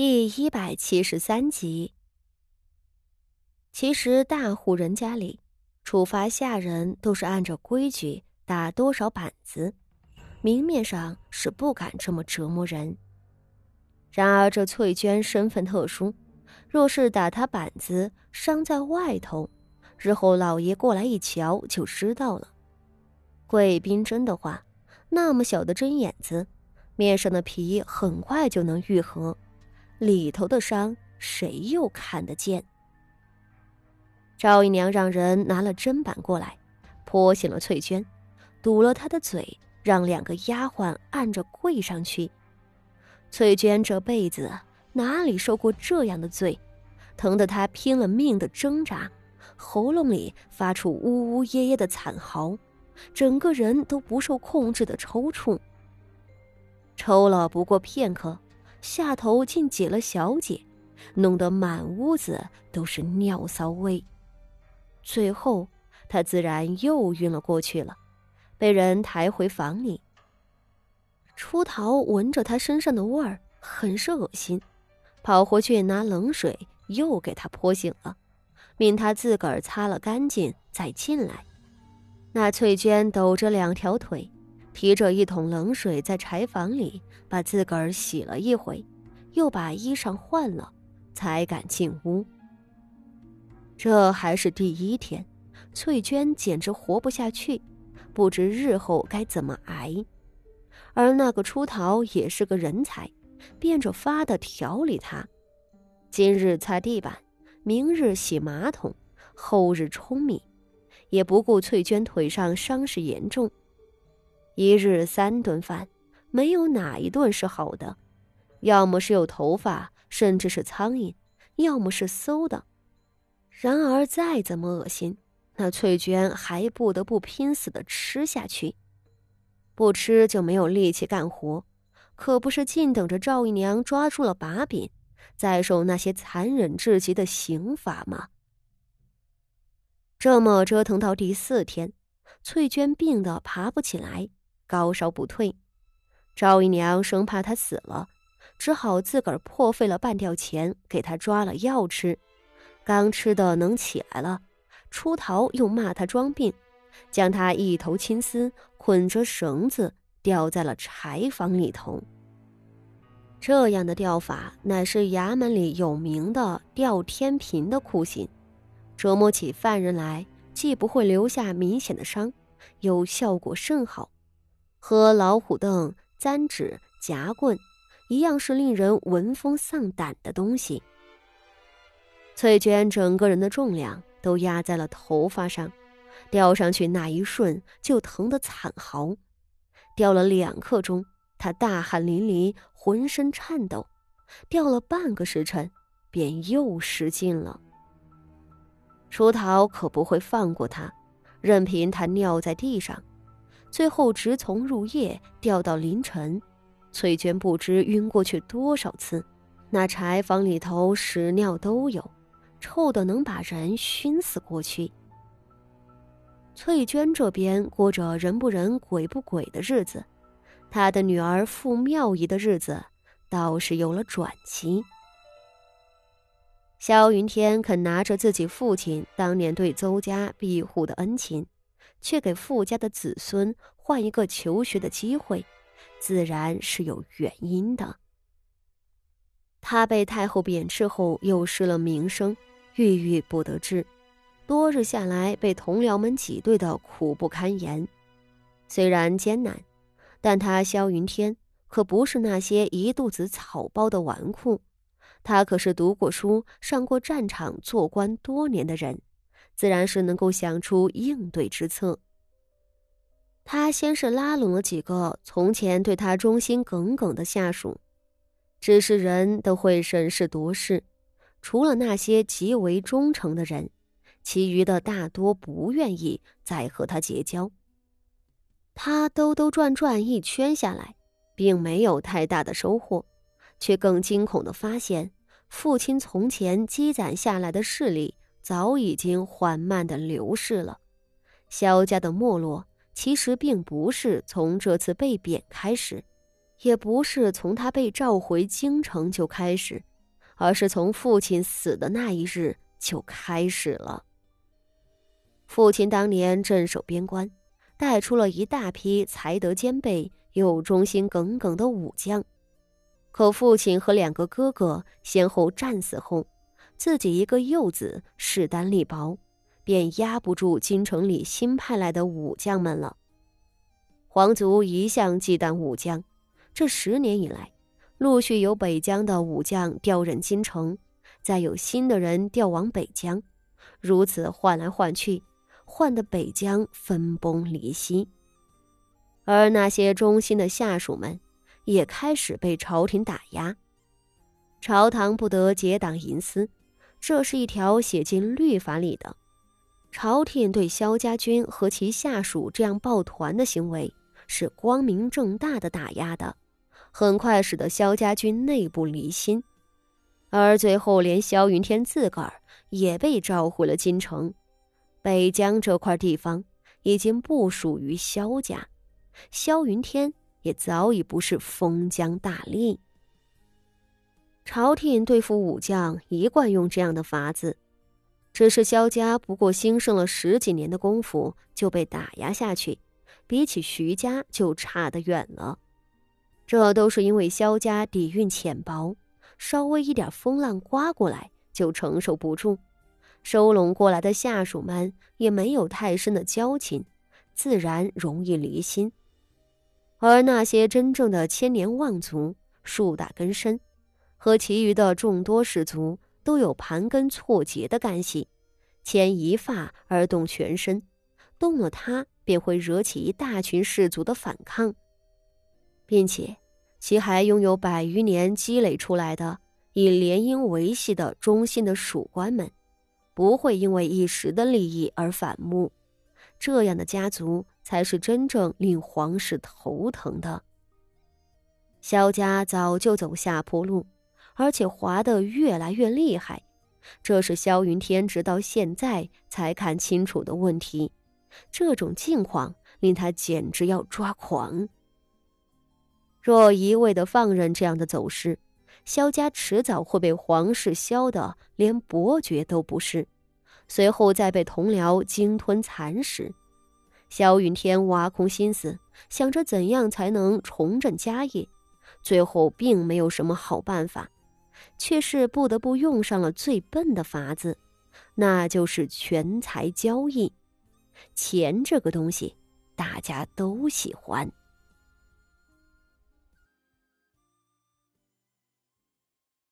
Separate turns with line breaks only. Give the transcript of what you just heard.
第一百七十三集。其实大户人家里，处罚下人都是按照规矩打多少板子，明面上是不敢这么折磨人。然而这翠娟身份特殊，若是打她板子，伤在外头，日后老爷过来一瞧就知道了。贵宾针的话，那么小的针眼子，面上的皮很快就能愈合。里头的伤，谁又看得见？赵姨娘让人拿了砧板过来，泼醒了翠娟，堵了她的嘴，让两个丫鬟按着跪上去。翠娟这辈子哪里受过这样的罪，疼得她拼了命的挣扎，喉咙里发出呜呜咽咽的惨嚎，整个人都不受控制的抽搐。抽了不过片刻。下头竟结了小姐，弄得满屋子都是尿骚味。最后，他自然又晕了过去了，被人抬回房里。出逃闻着他身上的味儿，很是恶心，跑回去拿冷水又给他泼醒了，命他自个儿擦了干净再进来。那翠娟抖着两条腿。提着一桶冷水，在柴房里把自个儿洗了一回，又把衣裳换了，才敢进屋。这还是第一天，翠娟简直活不下去，不知日后该怎么挨。而那个出逃也是个人才，变着法的调理她，今日擦地板，明日洗马桶，后日舂米，也不顾翠娟腿上伤势严重。一日三顿饭，没有哪一顿是好的，要么是有头发，甚至是苍蝇，要么是馊的。然而再怎么恶心，那翠娟还不得不拼死的吃下去，不吃就没有力气干活，可不是静等着赵姨娘抓住了把柄，再受那些残忍至极的刑罚吗？这么折腾到第四天，翠娟病得爬不起来。高烧不退，赵姨娘生怕他死了，只好自个儿破费了半吊钱给他抓了药吃。刚吃的能起来了，出逃又骂他装病，将他一头青丝捆着绳子吊在了柴房里头。这样的吊法乃是衙门里有名的吊天平的酷刑，折磨起犯人来，既不会留下明显的伤，又效果甚好。和老虎凳、簪指、夹棍一样，是令人闻风丧胆的东西。翠娟整个人的重量都压在了头发上，吊上去那一瞬就疼得惨嚎。吊了两刻钟，她大汗淋漓，浑身颤抖。吊了半个时辰，便又失禁了。出逃可不会放过他，任凭他尿在地上。最后直从入夜掉到凌晨，翠娟不知晕过去多少次。那柴房里头屎尿都有，臭的能把人熏死过去。翠娟这边过着人不人鬼不鬼的日子，她的女儿傅妙仪的日子倒是有了转机。萧云天肯拿着自己父亲当年对邹家庇护的恩情。却给傅家的子孙换一个求学的机会，自然是有原因的。他被太后贬斥后，又失了名声，郁郁不得志，多日下来被同僚们挤兑的苦不堪言。虽然艰难，但他萧云天可不是那些一肚子草包的纨绔，他可是读过书、上过战场、做官多年的人。自然是能够想出应对之策。他先是拉拢了几个从前对他忠心耿耿的下属，只是人都会审时度势，除了那些极为忠诚的人，其余的大多不愿意再和他结交。他兜兜转转一圈下来，并没有太大的收获，却更惊恐的发现，父亲从前积攒下来的势力。早已经缓慢的流逝了。萧家的没落，其实并不是从这次被贬开始，也不是从他被召回京城就开始，而是从父亲死的那一日就开始了。父亲当年镇守边关，带出了一大批才德兼备又忠心耿耿的武将。可父亲和两个哥哥先后战死后，自己一个幼子势单力薄，便压不住京城里新派来的武将们了。皇族一向忌惮武将，这十年以来，陆续有北疆的武将调任京城，再有新的人调往北疆，如此换来换去。换得北疆分崩离析，而那些忠心的下属们也开始被朝廷打压。朝堂不得结党营私，这是一条写进律法里的。朝廷对萧家军和其下属这样抱团的行为是光明正大的打压的，很快使得萧家军内部离心，而最后连萧云天自个儿也被召回了京城。北疆这块地方已经不属于萧家，萧云天也早已不是封疆大吏。朝廷对付武将一贯用这样的法子，只是萧家不过兴盛了十几年的功夫就被打压下去，比起徐家就差得远了。这都是因为萧家底蕴浅薄，稍微一点风浪刮过来就承受不住。收拢过来的下属们也没有太深的交情，自然容易离心。而那些真正的千年望族，树大根深，和其余的众多氏族都有盘根错节的干系，牵一发而动全身，动了他便会惹起一大群氏族的反抗，并且其还拥有百余年积累出来的以联姻维系的忠心的属官们。不会因为一时的利益而反目，这样的家族才是真正令皇室头疼的。萧家早就走下坡路，而且滑得越来越厉害，这是萧云天直到现在才看清楚的问题。这种境况令他简直要抓狂。若一味的放任这样的走势，萧家迟早会被皇室削得连伯爵都不是，随后再被同僚鲸吞蚕食。萧云天挖空心思想着怎样才能重振家业，最后并没有什么好办法，却是不得不用上了最笨的法子，那就是权财交易。钱这个东西，大家都喜欢。